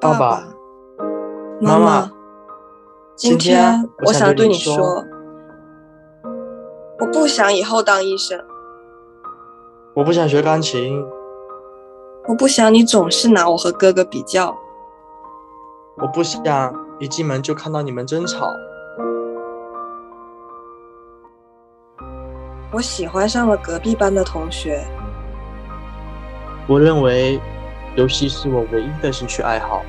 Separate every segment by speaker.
Speaker 1: 爸爸，
Speaker 2: 妈妈，今天我想对你说，我不想以后当医生，
Speaker 1: 我不想学钢琴，
Speaker 2: 我不想你总是拿我和哥哥比较，
Speaker 1: 我不想一进门就看到你们争吵。
Speaker 2: 我喜欢上了隔壁班的同学，
Speaker 1: 我认为。游戏是我唯一的兴趣爱好。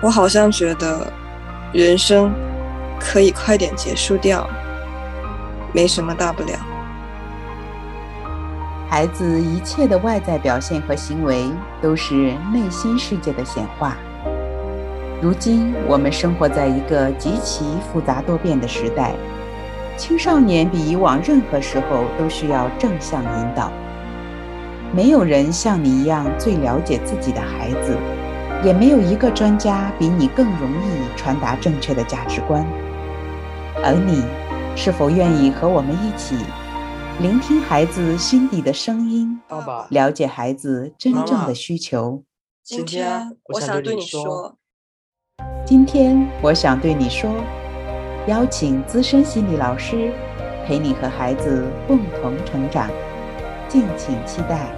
Speaker 2: 我好像觉得，人生可以快点结束掉，没什么大不了。
Speaker 3: 孩子一切的外在表现和行为，都是内心世界的显化。如今，我们生活在一个极其复杂多变的时代，青少年比以往任何时候都需要正向引导。没有人像你一样最了解自己的孩子，也没有一个专家比你更容易传达正确的价值观。而你，是否愿意和我们一起，聆听孩子心底的声音，
Speaker 1: 爸爸，
Speaker 3: 了解孩子真正的需求？
Speaker 2: 今天我想对你说，
Speaker 3: 今天我想对你说，邀请资深心理老师陪你和孩子共同成长，敬请期待。